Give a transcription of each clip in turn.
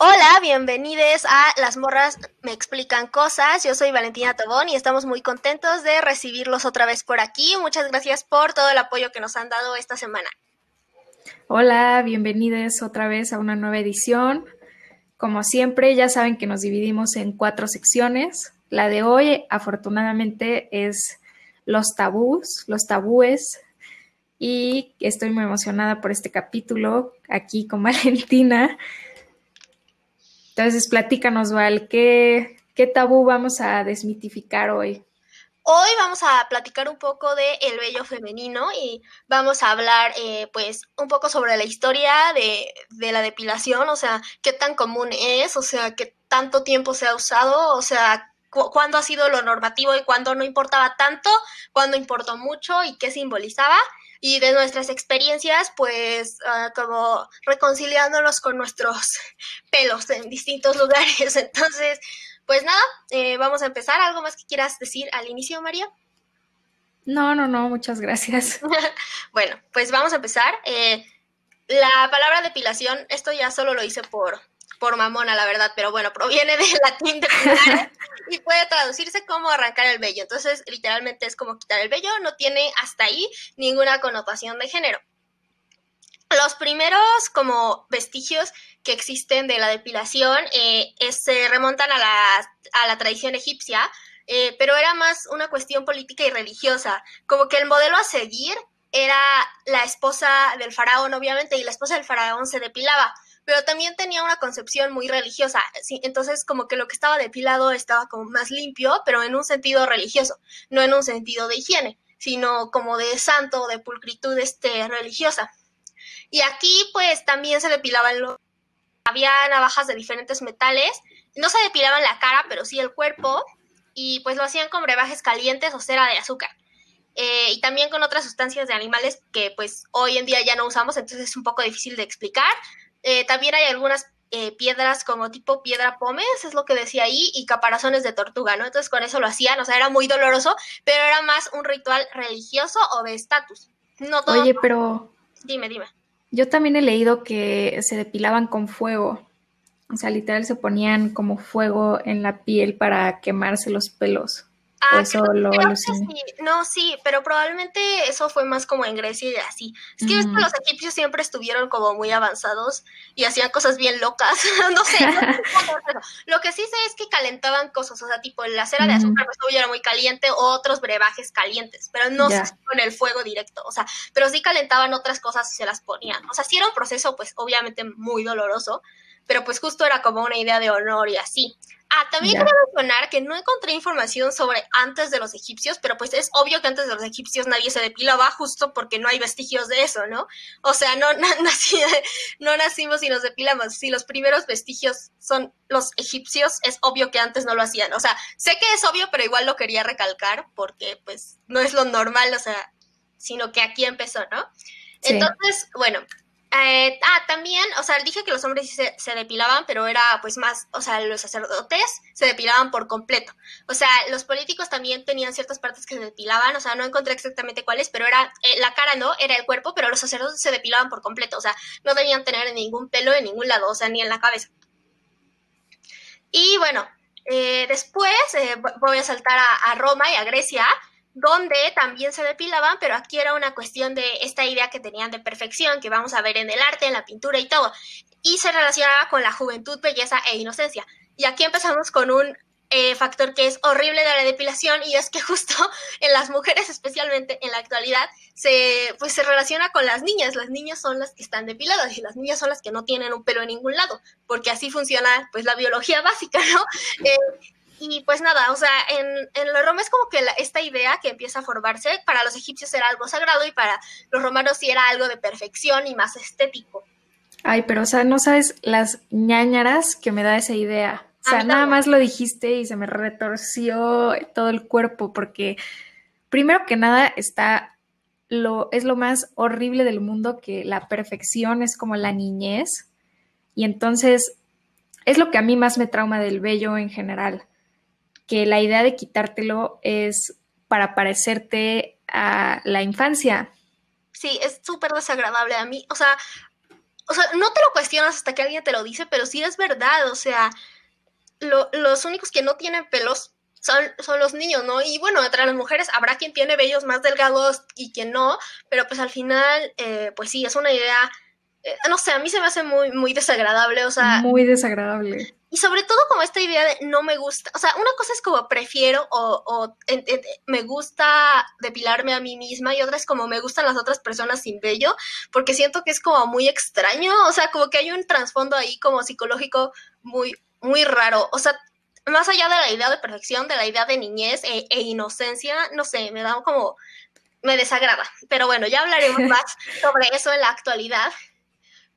Hola, bienvenidos a Las Morras Me Explican Cosas. Yo soy Valentina Tobón y estamos muy contentos de recibirlos otra vez por aquí. Muchas gracias por todo el apoyo que nos han dado esta semana. Hola, bienvenidos otra vez a una nueva edición. Como siempre, ya saben que nos dividimos en cuatro secciones. La de hoy, afortunadamente, es los tabús, los tabúes. Y estoy muy emocionada por este capítulo aquí con Valentina. Entonces, platícanos, Val, ¿qué, qué tabú vamos a desmitificar hoy? Hoy vamos a platicar un poco de el vello femenino y vamos a hablar, eh, pues, un poco sobre la historia de, de, la depilación, o sea, qué tan común es, o sea, qué tanto tiempo se ha usado, o sea, cu cuándo ha sido lo normativo y cuándo no importaba tanto, cuándo importó mucho y qué simbolizaba y de nuestras experiencias, pues uh, como reconciliándonos con nuestros pelos en distintos lugares. Entonces, pues nada, eh, vamos a empezar. ¿Algo más que quieras decir al inicio, María? No, no, no, muchas gracias. bueno, pues vamos a empezar. Eh, la palabra depilación, esto ya solo lo hice por, por mamona, la verdad, pero bueno, proviene del latín depilar y puede traducirse como arrancar el vello. Entonces, literalmente es como quitar el vello, no tiene hasta ahí ninguna connotación de género. Los primeros como vestigios que existen de la depilación eh, es, se remontan a la, a la tradición egipcia, eh, pero era más una cuestión política y religiosa, como que el modelo a seguir era la esposa del faraón, obviamente, y la esposa del faraón se depilaba pero también tenía una concepción muy religiosa. entonces, como que lo que estaba depilado estaba como más limpio, pero en un sentido religioso, no en un sentido de higiene, sino como de santo, de pulcritud este, religiosa. Y aquí, pues, también se depilaban los... Había navajas de diferentes metales, no se depilaban la cara, pero sí el cuerpo, y pues lo hacían con brebajes calientes o cera de azúcar. Eh, y también con otras sustancias de animales que pues hoy en día ya no usamos, entonces es un poco difícil de explicar, eh, también hay algunas eh, piedras como tipo piedra pómez, es lo que decía ahí, y caparazones de tortuga, ¿no? Entonces con eso lo hacían, o sea, era muy doloroso, pero era más un ritual religioso o de estatus. No todo. Oye, pero. Dime, dime. Yo también he leído que se depilaban con fuego. O sea, literal se ponían como fuego en la piel para quemarse los pelos. Ah, eso lo sí. No, sí, pero probablemente eso fue más como en Grecia y así. Es que, los egipcios siempre estuvieron como muy avanzados y hacían cosas bien locas. no sé. lo que sí sé es que calentaban cosas, o sea, tipo la cera de azúcar pues, era muy caliente o otros brebajes calientes, pero no con el fuego directo, o sea, pero sí calentaban otras cosas y se las ponían. O sea, sí era un proceso, pues obviamente muy doloroso, pero pues justo era como una idea de honor y así. Ah, también quiero mencionar que no encontré información sobre antes de los egipcios, pero pues es obvio que antes de los egipcios nadie se depilaba justo porque no hay vestigios de eso, ¿no? O sea, no, no nacimos y nos depilamos. Si los primeros vestigios son los egipcios, es obvio que antes no lo hacían. O sea, sé que es obvio, pero igual lo quería recalcar porque pues no es lo normal, o sea, sino que aquí empezó, ¿no? Entonces, bueno, eh, ah, también, o sea, dije que los hombres se, se, depilaban, pero era pues más, o sea, los sacerdotes se depilaban por completo. O sea, los políticos también tenían ciertas partes que se depilaban, o sea, no encontré exactamente cuáles, pero era eh, la cara, ¿no? Era el cuerpo, pero los sacerdotes se depilaban por completo, o sea, no debían tener ningún pelo en ningún lado, o sea, ni en la cabeza. Y bueno, eh, después eh, voy a saltar a, a Roma y a Grecia, donde también se depilaban, pero aquí era una cuestión de esta idea que tenían de perfección, que vamos a ver en el arte, en la pintura y todo, y se relacionaba con la juventud, belleza e inocencia. Y aquí empezamos con un eh, factor que es horrible de la depilación y es que justo en las mujeres, especialmente en la actualidad, se, pues se relaciona con las niñas. Las niñas son las que están depiladas y las niñas son las que no tienen un pelo en ningún lado, porque así funciona pues la biología básica, ¿no? Eh, y pues nada, o sea, en, en la Roma es como que esta idea que empieza a formarse, para los egipcios era algo sagrado y para los romanos sí era algo de perfección y más estético. Ay, pero o sea, no sabes las ñañaras que me da esa idea. O sea, nada más lo dijiste y se me retorció todo el cuerpo porque primero que nada está lo es lo más horrible del mundo que la perfección es como la niñez y entonces es lo que a mí más me trauma del vello en general que la idea de quitártelo es para parecerte a la infancia. Sí, es súper desagradable a mí. O sea, o sea, no te lo cuestionas hasta que alguien te lo dice, pero sí es verdad, o sea, los únicos que no tienen pelos son, son, los niños, ¿no? Y bueno, entre las mujeres habrá quien tiene vellos más delgados y quien no, pero pues al final, eh, pues sí, es una idea, eh, no sé, a mí se me hace muy, muy desagradable, o sea... Muy desagradable. Y sobre todo como esta idea de no me gusta, o sea, una cosa es como prefiero o, o me gusta depilarme a mí misma y otra es como me gustan las otras personas sin vello, porque siento que es como muy extraño, o sea, como que hay un trasfondo ahí como psicológico muy, muy raro, o sea, más allá de la idea de perfección, de la idea de niñez e, e inocencia, no sé, me da como, me desagrada, pero bueno, ya hablaremos más sobre eso en la actualidad.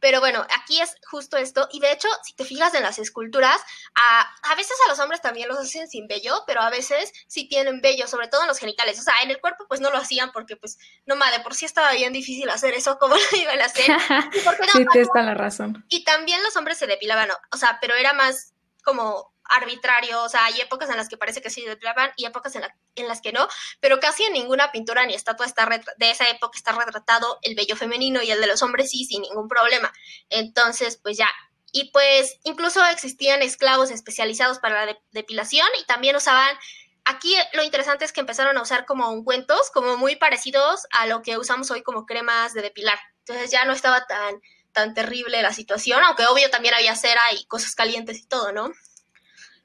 Pero bueno, aquí es justo esto. Y de hecho, si te fijas en las esculturas, a, a, veces a los hombres también los hacen sin vello, pero a veces sí tienen vello, sobre todo en los genitales. O sea, en el cuerpo pues no lo hacían porque pues, no madre, por sí estaba bien difícil hacer eso, como lo iban a hacer. sí, te está la razón. Y también los hombres se depilaban, o sea, pero era más como arbitrario, o sea, hay épocas en las que parece que sí depilaban y épocas en, en, las que no, pero casi en ninguna pintura ni estatua está de esa época está retratado el vello femenino y el de los hombres sí, sin ningún problema. Entonces, pues ya. Y pues incluso existían esclavos especializados para la depilación y también usaban Aquí lo interesante es que empezaron a usar como ungüentos, como muy parecidos a lo que usamos hoy como cremas de depilar. Entonces ya no estaba tan, tan terrible la situación, aunque obvio también había cera y cosas calientes y todo, ¿no?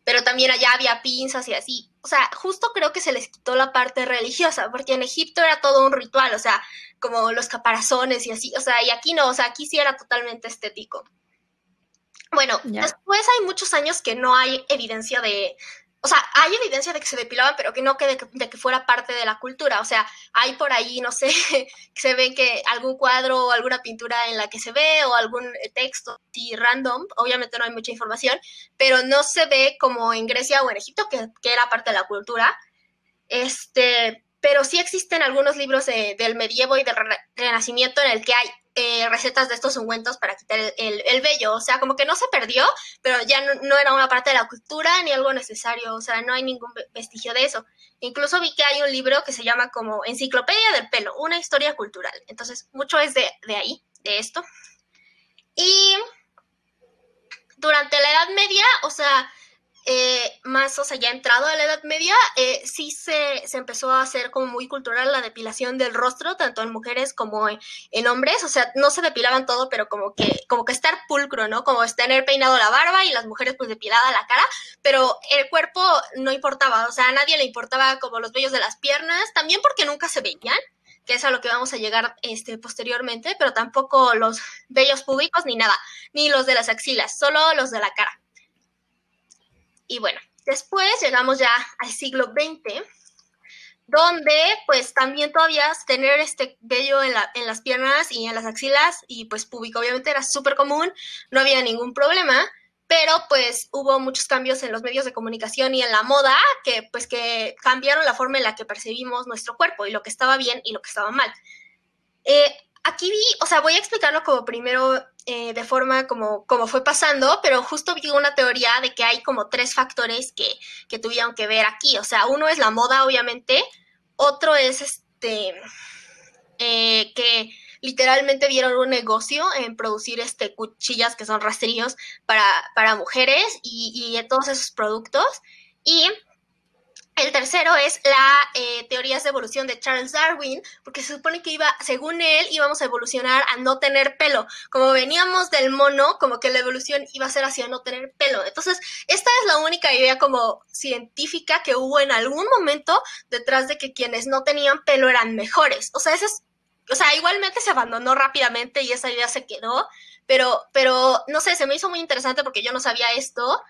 Pero también allá había pinzas y así. O sea, justo creo que se les quitó la parte religiosa, porque en Egipto era todo un ritual, o sea, como los caparazones y así, o sea, y aquí no, o sea, aquí sí era totalmente estético. Bueno, después hay muchos años que no hay evidencia de, o sea, hay evidencia de que se depilaban, pero que no que de, que fuera parte de la cultura. O sea, hay por ahí, no sé, que se ve que algún cuadro o alguna pintura en la que se ve o algún texto así random. Obviamente no hay mucha información, pero no se ve como en Grecia o en Egipto, que, que era parte de la cultura. Este, pero sí existen algunos libros del medievo y del renacimiento en el que hay eh, recetas de estos ungüentos para quitar el, el, vello. O sea, como que no se perdió, pero ya no, era una parte de la cultura ni algo necesario. O sea, no hay ningún vestigio de eso. Incluso vi que hay un libro que se llama como Enciclopedia del Pelo, una historia cultural. Entonces, mucho es de, de ahí, de esto. Y durante la Edad Media, o sea, eh, más, o sea, ya entrado a la Edad Media, eh, sí se, se, empezó a hacer como muy cultural la depilación del rostro, tanto en mujeres como en, hombres, o sea, no se depilaban todo, pero como que, como que estar pulcro, ¿no? Como tener peinado la barba y las mujeres pues depilada la cara, pero el cuerpo no importaba, o sea, a nadie le importaba como los vellos de las piernas, también porque nunca se veían, que es a lo que vamos a llegar este, posteriormente, pero tampoco los vellos públicos ni nada, ni los de las axilas, solo los de la cara. Y bueno, después llegamos ya al siglo XX, donde pues también todavía tener este vello en, en las piernas y en las axilas y pues público obviamente era súper común, no había ningún problema, pero pues hubo muchos cambios en los medios de comunicación y en la moda que pues que cambiaron la forma en la que percibimos nuestro cuerpo y lo que estaba bien y lo que estaba mal. Eh, aquí vi, o sea, voy a explicarlo como primero eh, de forma como, como fue pasando, pero justo vi una teoría de que hay como tres factores que, que tuvieron que ver aquí. O sea, uno es la moda, obviamente, otro es este, eh, que literalmente vieron un negocio en producir este cuchillas que son rastrillos para, para mujeres y, y todos esos productos. Y el tercero es la eh, teorías de evolución de Charles Darwin, porque se supone que iba, según él, íbamos a evolucionar a no tener pelo. Como veníamos del mono, como que la evolución iba a ser hacia no tener pelo. Entonces, esta es la única idea como científica que hubo en algún momento detrás de que quienes no tenían pelo eran mejores. O sea, esa es, o sea, igualmente se abandonó rápidamente y esa idea se quedó, pero, pero, no sé, se me hizo muy interesante porque yo no sabía esto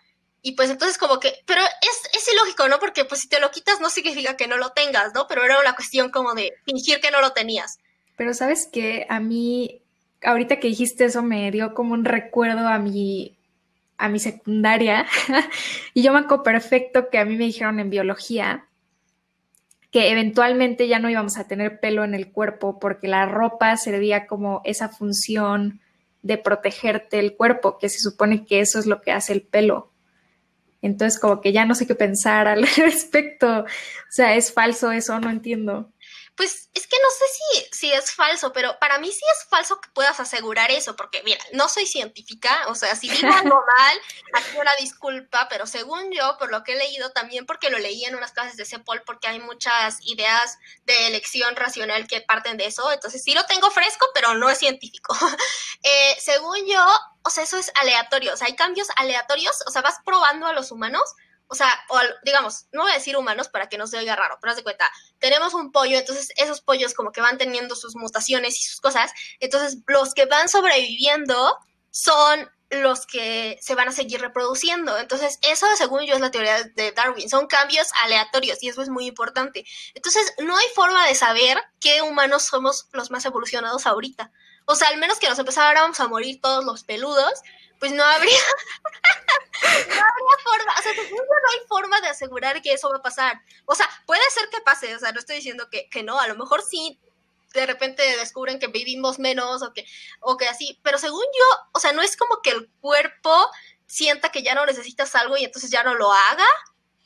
y pues entonces como que, pero es, es ilógico, ¿no? Porque pues si te lo quitas no significa que no lo tengas, ¿no? Pero era una cuestión como de fingir que no lo tenías. Pero sabes que a mí, ahorita que dijiste eso, me dio como un recuerdo a mi, a mi secundaria. y yo me acuerdo perfecto que a mí me dijeron en biología que eventualmente ya no íbamos a tener pelo en el cuerpo porque la ropa servía como esa función de protegerte el cuerpo, que se supone que eso es lo que hace el pelo. Entonces, como que ya no sé qué pensar al respecto. O sea, es falso eso, no entiendo. Pues es que no sé si, si es falso, pero para mí sí es falso que puedas asegurar eso, porque mira, no soy científica, o sea, si digo algo mal, aquí una disculpa, pero según yo, por lo que he leído, también porque lo leí en unas clases de CEPOL, porque hay muchas ideas de elección racional que parten de eso, entonces sí lo tengo fresco, pero no es científico. eh, según yo, o sea, eso es aleatorio, o sea, hay cambios aleatorios, o sea, vas probando a los humanos o sea, o digamos, no voy a decir humanos para que no se oiga raro, pero haz de cuenta, tenemos un pollo, entonces esos pollos como que van teniendo sus mutaciones y sus cosas, entonces los que van sobreviviendo son los que se van a seguir reproduciendo. Entonces, eso según yo es la teoría de Darwin, son cambios aleatorios y eso es muy importante. Entonces, no hay forma de saber qué humanos somos los más evolucionados ahorita. O sea, al menos que nos empezáramos a morir todos los peludos, pues no habría, no habría forma, o sea, no hay forma de asegurar que eso va a pasar. O sea, puede ser que pase, o sea, no estoy diciendo que, que no, a lo mejor sí, de repente descubren que vivimos menos o que, o que así, pero según yo, o sea, no es como que el cuerpo sienta que ya no necesitas algo y entonces ya no lo haga,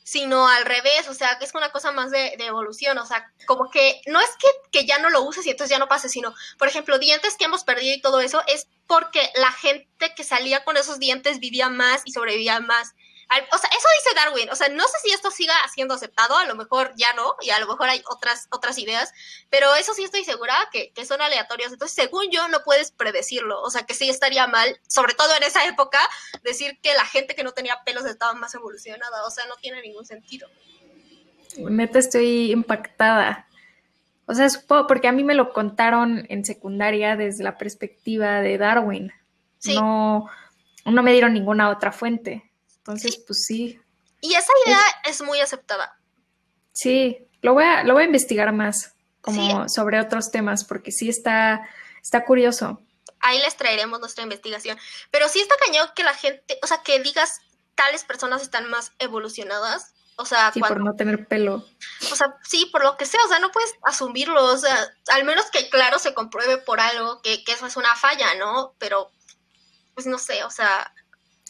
sino al revés, o sea, que es una cosa más de, de evolución, o sea, como que no es que, que, ya no lo uses y entonces ya no pase, sino, por ejemplo, dientes que hemos perdido y todo eso es porque la gente que salía con esos dientes vivía más y sobrevivía más o sea, eso dice Darwin, o sea, no sé si esto siga siendo aceptado, a lo mejor ya no, y a lo mejor hay otras, otras ideas, pero eso sí estoy segura que, que son aleatorios, entonces según yo no puedes predecirlo, o sea, que sí estaría mal, sobre todo en esa época, decir que la gente que no tenía pelos estaba más evolucionada, o sea, no tiene ningún sentido. Neta estoy impactada. O sea, supongo, porque a mí me lo contaron en secundaria desde la perspectiva de Darwin. No, no me dieron ninguna otra fuente. Entonces, pues sí. Y esa idea es, muy aceptada. Sí, lo voy a, lo voy a investigar más, como sobre otros temas, porque sí está, está curioso. Ahí les traeremos nuestra investigación. Pero sí está cañón que la gente, o sea, que digas tales personas están más evolucionadas. O sea, sí, por no tener pelo. O sea, sí, por lo que sea, o sea, no puedes asumirlo, o sea, al menos que claro se compruebe por algo que, que eso es una falla, ¿no? Pero, pues no sé, o sea...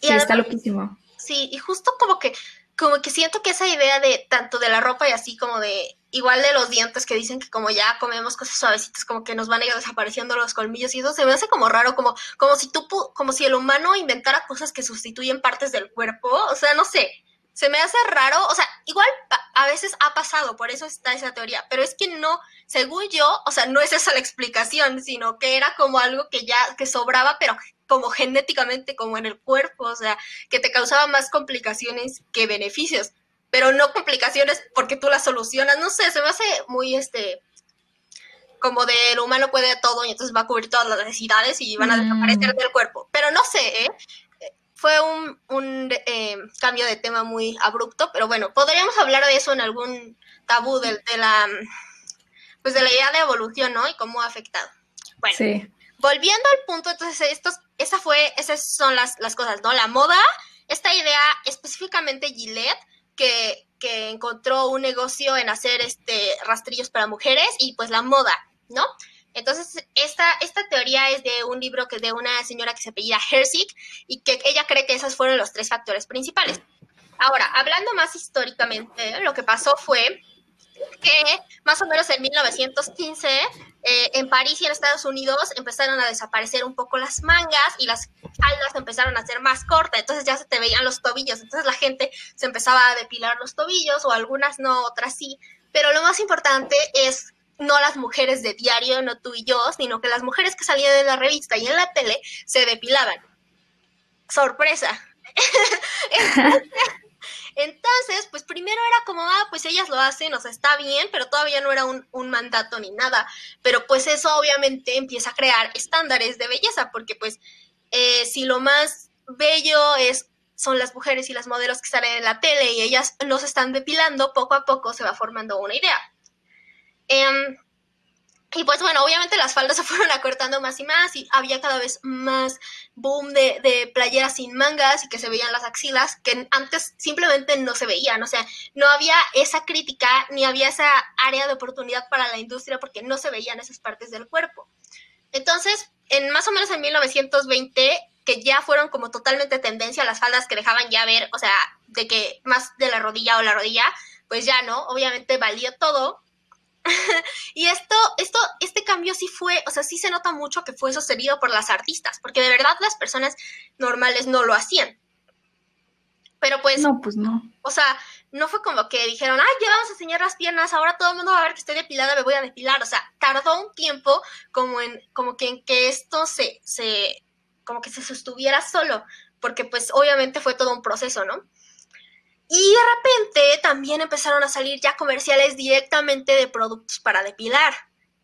sí, está loquísimo. Sí, y justo como que, como que siento que esa idea de tanto de la ropa y así como de igual de los dientes que dicen que como ya comemos cosas suavecitas como que nos van a ir desapareciendo los colmillos y eso se me hace como raro como como si tú como si el humano inventara cosas que sustituyen partes del cuerpo o sea no sé se me hace raro, o sea, igual a veces ha pasado, por eso está esa teoría, pero es que no, según yo, o sea, no es esa la explicación, sino que era como algo que ya, que sobraba, pero como genéticamente, como en el cuerpo, o sea, que te causaba más complicaciones que beneficios, pero no complicaciones porque tú las solucionas, no sé, se me hace muy, este, como de lo humano puede todo y entonces va a cubrir todas las necesidades y van a desaparecer mm. del cuerpo, pero no sé, ¿eh? fue un, eh, cambio de tema muy abrupto, pero bueno, podríamos hablar de eso en algún tabú de, la pues de la idea de evolución, ¿no? Y cómo ha afectado. Bueno, volviendo al punto, entonces estos, esa fue, esas son las, las cosas, ¿no? La moda, esta idea específicamente Gillette, que, que encontró un negocio en hacer este rastrillos para mujeres y pues la moda, ¿no? Entonces, esta, esta teoría es de un libro que de una señora que se apellida Herzig y que ella cree que esos fueron los tres factores principales. Ahora, hablando más históricamente, lo que pasó fue que más o menos en 1915 eh, en París y en Estados Unidos empezaron a desaparecer un poco las mangas y las faldas empezaron a ser más cortas, entonces ya se te veían los tobillos, entonces la gente se empezaba a depilar los tobillos o algunas no, otras sí, pero lo más importante es no las mujeres de diario, no tú y yo, sino que las mujeres que salían de la revista y en la tele se depilaban. Sorpresa. Entonces, pues primero era como, ah, pues ellas lo hacen, o sea, está bien, pero todavía no era un, mandato ni nada. Pero pues eso obviamente empieza a crear estándares de belleza, porque pues eh, si lo más bello es son las mujeres y las modelos que salen en la tele y ellas no se están depilando, poco a poco se va formando una idea. Em, y pues bueno, obviamente las faldas se fueron acortando más y más y había cada vez más boom de, playeras sin mangas y que se veían las axilas que antes simplemente no se veían. O sea, no había esa crítica ni había esa área de oportunidad para la industria porque no se veían esas partes del cuerpo. Entonces, en más o menos en 1920, que ya fueron como totalmente tendencia las faldas que dejaban ya ver, o sea, de que más de la rodilla o la rodilla, pues ya no, obviamente valía todo y esto, esto, este cambio sí fue, o sea, sí se nota mucho que fue sostenido por las artistas, porque de verdad las personas normales no lo hacían. Pero pues. No, pues no. O sea, no fue como que dijeron, ay, ya vamos a enseñar las piernas, ahora todo el mundo va a ver que estoy depilada, me voy a depilar. O sea, tardó un tiempo como en, como que en que esto se, se, como que se sostuviera solo, porque pues obviamente fue todo un proceso, ¿no? Y de repente también empezaron a salir ya comerciales directamente de productos para depilar,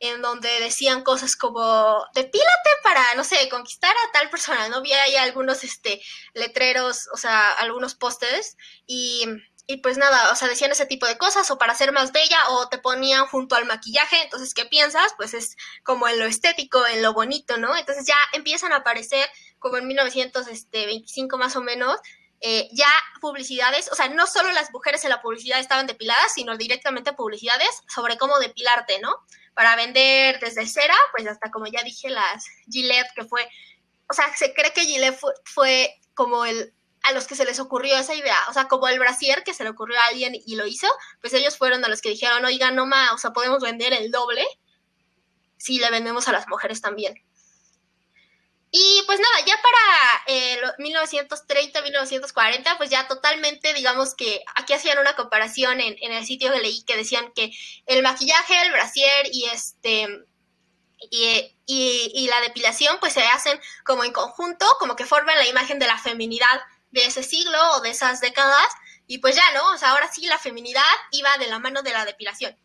en donde decían cosas como, depílate para, no sé, conquistar a tal persona, ¿no? Vi ahí algunos, este, letreros, o sea, algunos pósters, y, y pues nada, o sea, decían ese tipo de cosas, o para ser más bella, o te ponían junto al maquillaje, entonces, ¿qué piensas? Pues es como en lo estético, en lo bonito, ¿no? Entonces ya empiezan a aparecer, como en 1925 más o menos, eh, ya publicidades, o sea, no solo las mujeres en la publicidad estaban depiladas, sino directamente publicidades sobre cómo depilarte, ¿no? Para vender desde cera, pues hasta como ya dije, las Gillette, que fue, o sea, se cree que Gillette fue, como el, a los que se les ocurrió esa idea, o sea, como el brasier que se le ocurrió a alguien y lo hizo, pues ellos fueron a los que dijeron, oiga, no más, o sea, podemos vender el doble si le vendemos a las mujeres también. Y pues nada, ya para eh, 1930, 1940, pues ya totalmente, digamos que aquí hacían una comparación en, en, el sitio que leí que decían que el maquillaje, el brasier y este y, y, y, la depilación pues se hacen como en conjunto, como que forman la imagen de la feminidad de ese siglo o de esas décadas. Y pues ya, ¿no? O sea, ahora sí la feminidad iba de la mano de la depilación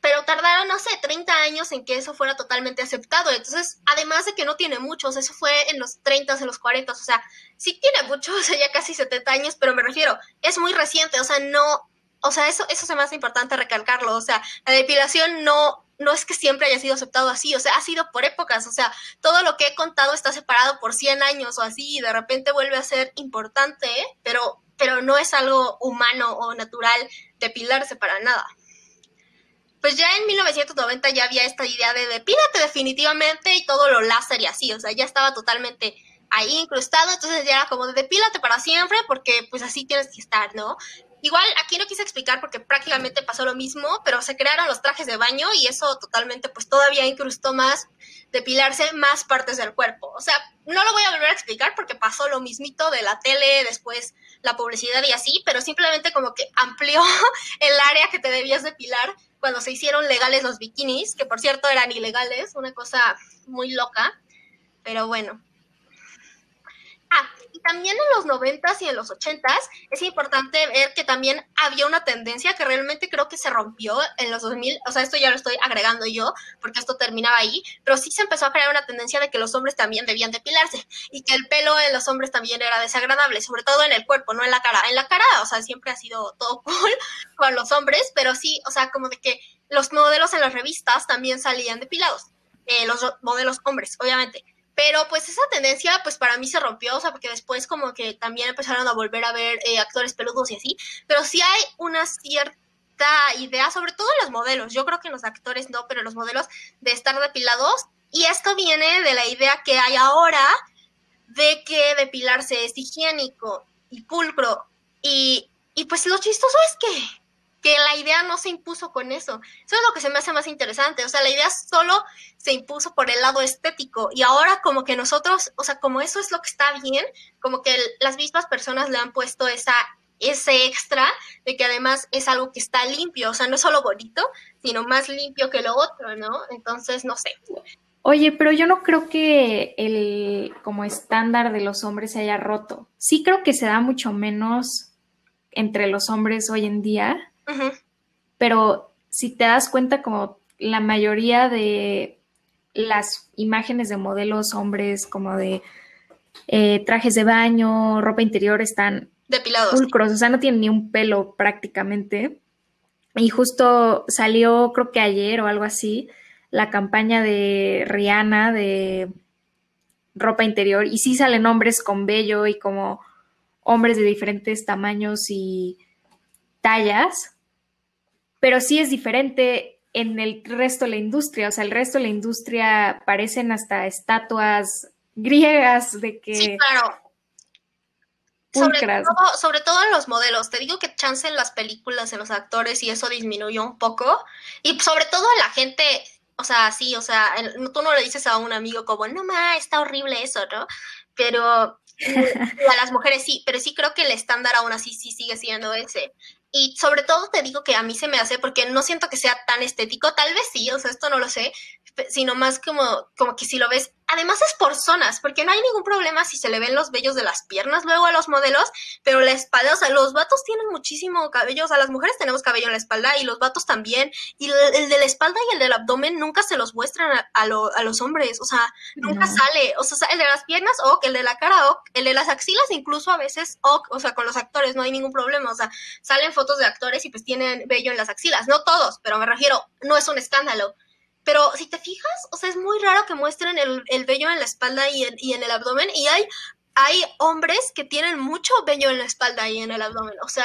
pero tardaron, no sé, 30 años en que eso fuera totalmente aceptado. Entonces, además de que no tiene muchos, eso fue en los 30, en los 40, o sea, sí tiene muchos, o sea, ya casi 70 años, pero me refiero, es muy reciente, o sea, no, o sea, eso, eso se me importante recalcarlo, o sea, la depilación no, no es que siempre haya sido aceptado así, o sea, ha sido por épocas, o sea, todo lo que he contado está separado por 100 años o así, y de repente vuelve a ser importante, pero, pero no es algo humano o natural depilarse para nada pues ya en 1990 ya había esta idea de depílate definitivamente y todo lo láser y así, o sea, ya estaba totalmente ahí incrustado, entonces ya era como de depílate para siempre porque pues así tienes que estar, ¿no? Igual aquí no quise explicar porque prácticamente pasó lo mismo, pero se crearon los trajes de baño y eso totalmente pues todavía incrustó más depilarse más partes del cuerpo. O sea, no lo voy a volver a explicar porque pasó lo mismito de la tele, después la publicidad y así, pero simplemente como que amplió el área que te debías depilar cuando se hicieron legales los bikinis, que por cierto eran ilegales, una cosa muy loca, pero bueno. También en los noventas y en los ochentas es importante ver que también había una tendencia que realmente creo que se rompió en los 2000, o sea, esto ya lo estoy agregando yo porque esto terminaba ahí, pero sí se empezó a crear una tendencia de que los hombres también debían depilarse y que el pelo en los hombres también era desagradable, sobre todo en el cuerpo, no en la cara. En la cara, o sea, siempre ha sido todo cool con los hombres, pero sí, o sea, como de que los modelos en las revistas también salían depilados, eh, los modelos hombres, obviamente pero pues esa tendencia pues para mí se rompió, o sea, porque después como que también empezaron a volver a ver eh, actores peludos y así, pero sí hay una cierta idea, sobre todo en los modelos, yo creo que en los actores no, pero en los modelos de estar depilados, y esto viene de la idea que hay ahora de que depilarse es higiénico y pulcro, y, y pues lo chistoso es que que la idea no se impuso con eso. Eso es lo que se me hace más interesante. O sea, la idea solo se impuso por el lado estético y ahora como que nosotros, o sea, como eso es lo que está bien, como que las mismas personas le han puesto esa ese extra de que además es algo que está limpio, o sea, no es solo bonito, sino más limpio que lo otro, ¿no? Entonces, no sé. Oye, pero yo no creo que el como estándar de los hombres se haya roto. Sí creo que se da mucho menos entre los hombres hoy en día, pero si te das cuenta, como la mayoría de las imágenes de modelos hombres, como de eh, trajes de baño, ropa interior, están depilados. Pulcros, o sea, no tienen ni un pelo prácticamente. Y justo salió, creo que ayer o algo así, la campaña de Rihanna de ropa interior. Y sí salen hombres con vello y como hombres de diferentes tamaños y tallas pero sí es diferente en el resto de la industria, o sea, el resto de la industria parecen hasta estatuas griegas de que... Sí, claro. sobre todo, sobre todo en los modelos. Te digo que chance en las películas, en los actores, y eso disminuyó un poco. Y sobre todo en la gente, o sea, sí, o sea, tú no le dices a un amigo como, no ma, está horrible eso, ¿no? Pero a las mujeres sí, pero sí creo que el estándar aún así sí sigue siendo ese. Y sobre todo te digo que a mí se me hace porque no siento que sea tan estético, tal vez sí, o sea, esto no lo sé, sino más como, como que si lo ves, además es por zonas, porque no hay ningún problema si se le ven los vellos de las piernas luego a los modelos, pero la espalda, o sea, los vatos tienen muchísimo cabello, o sea, las mujeres tenemos cabello en la espalda y los vatos también, y el, de la espalda y el del abdomen nunca se los muestran a, a, los hombres, o sea, nunca sale, o sea, el de las piernas, o el de la cara, o el de las axilas, incluso a veces, o, o sea, con los actores no hay ningún problema, o sea, salen fotos de actores y pues tienen vello en las axilas, no todos, pero me refiero, no es un escándalo. Pero si te fijas, o sea, es muy raro que muestren el, el vello en la espalda y en, y en el abdomen. Y hay, hay hombres que tienen mucho vello en la espalda y en el abdomen. O sea,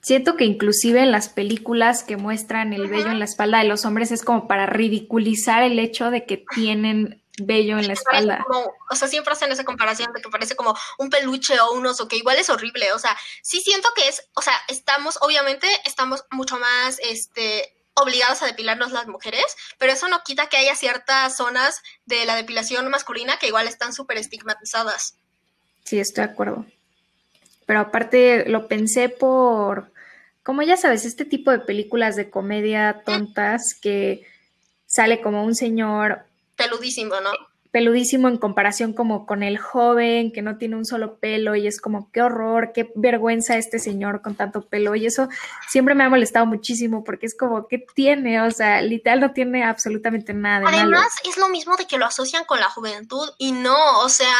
Siento que inclusive en las películas que muestran el vello en la espalda de los hombres es como para ridiculizar el hecho de que tienen vello en la espalda. o sea, siempre hacen esa comparación de que parece como un peluche o un oso, que igual es horrible. O sea, sí siento que es, o sea, estamos, obviamente, estamos mucho más, este, obligadas a depilarnos las mujeres, pero eso no quita que haya ciertas zonas de la depilación masculina que igual están súper estigmatizadas. Sí, estoy de acuerdo. Pero aparte lo pensé por, como ya sabes, este tipo de películas de comedia tontas que sale como un señor peludísimo, ¿no? Peludísimo en comparación como con el joven que no tiene un solo pelo y es como qué horror, qué vergüenza este señor con tanto pelo y eso siempre me ha molestado muchísimo porque es como qué tiene, o sea, literal no tiene absolutamente nada. Además es lo mismo de que lo asocian con la juventud y no, o sea,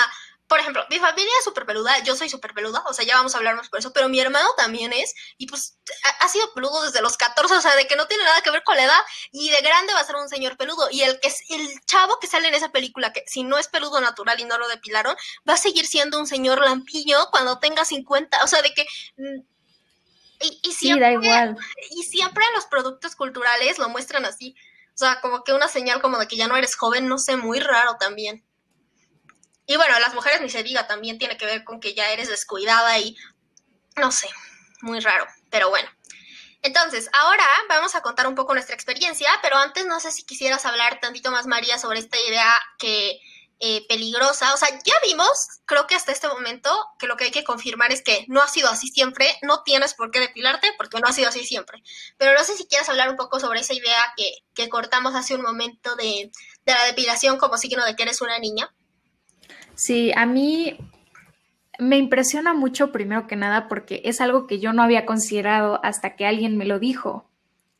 por ejemplo, mi familia es súper peluda, yo soy súper peluda, o sea, ya vamos a hablar más por eso, pero mi hermano también es, y pues ha, sido peludo desde los 14, o sea, de que no tiene nada que ver con la edad, y de grande va a ser un señor peludo, y el que es el chavo que sale en esa película, que si no es peludo natural y no lo depilaron, va a seguir siendo un señor lampiño cuando tenga 50, o sea, de que... Mm, y, siempre, sí, da igual. Y siempre los productos culturales lo muestran así. O sea, como que una señal como de que ya no eres joven, no sé, muy raro también. Y bueno, las mujeres ni se diga, también tiene que ver con que ya eres descuidada y no sé, muy raro, pero bueno. Entonces, ahora vamos a contar un poco nuestra experiencia, pero antes no sé si quisieras hablar tantito más, María, sobre esta idea que eh, peligrosa. O sea, ya vimos, creo que hasta este momento, que lo que hay que confirmar es que no ha sido así siempre, no tienes por qué depilarte porque no ha sido así siempre. Pero no sé si quieres hablar un poco sobre esa idea que, que cortamos hace un momento de, de la depilación como signo de que eres una niña. Sí, a mí me impresiona mucho primero que nada porque es algo que yo no había considerado hasta que alguien me lo dijo.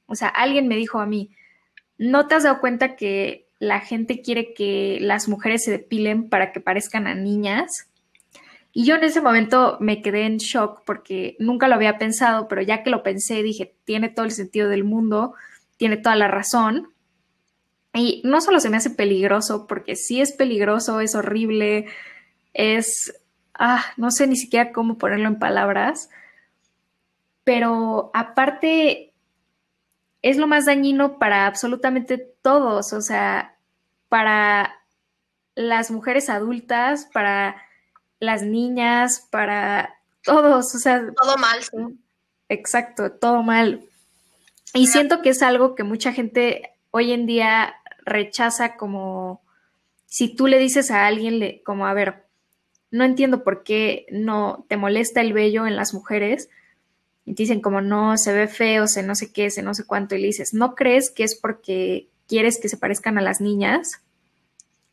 O sea, alguien me dijo a mí, ¿no te has dado cuenta que la gente quiere que las mujeres se depilen para que parezcan a niñas? Y yo en ese momento me quedé en shock porque nunca lo había pensado, pero ya que lo pensé dije, tiene todo el sentido del mundo, tiene toda la razón. Y no solo se me hace peligroso, porque sí es peligroso, es horrible, es, ah, no sé ni siquiera cómo ponerlo en palabras, pero aparte es lo más dañino para absolutamente todos, o sea, para las mujeres adultas, para las niñas, para todos, o sea. Todo mal, sí. Exacto, todo mal. Y siento que es algo que mucha gente hoy en día rechaza como si tú le dices a alguien le, como, a ver, no entiendo por qué no te molesta el vello en las mujeres y te dicen como no, se ve feo, se no sé qué, se no sé cuánto y le dices, ¿no crees que es porque quieres que se parezcan a las niñas?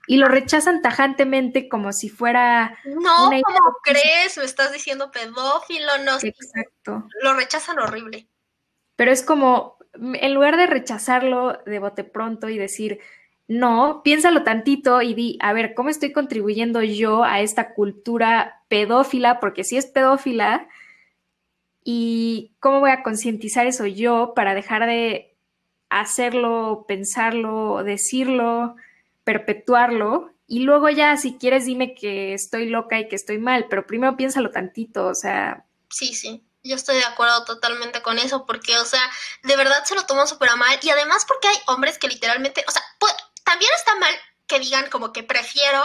Y lo rechazan tajantemente como si fuera... No, ¿cómo crees? Me estás diciendo pedófilo, no. Exacto. Lo rechazan horrible. Pero es como, en lugar de rechazarlo de bote pronto y decir, no, piénsalo tantito y di, a ver, ¿cómo estoy contribuyendo yo a esta cultura pedófila? Porque si es pedófila, ¿y cómo voy a concientizar eso yo para dejar de hacerlo, pensarlo, decirlo, perpetuarlo? Y luego ya, si quieres, dime que estoy loca y que estoy mal, pero primero piénsalo tantito, o sea... Sí, sí. Yo estoy de acuerdo totalmente con eso, porque, o sea, de verdad se lo toman súper mal. Y además porque hay hombres que literalmente, o sea, pues, también está mal que digan como que prefiero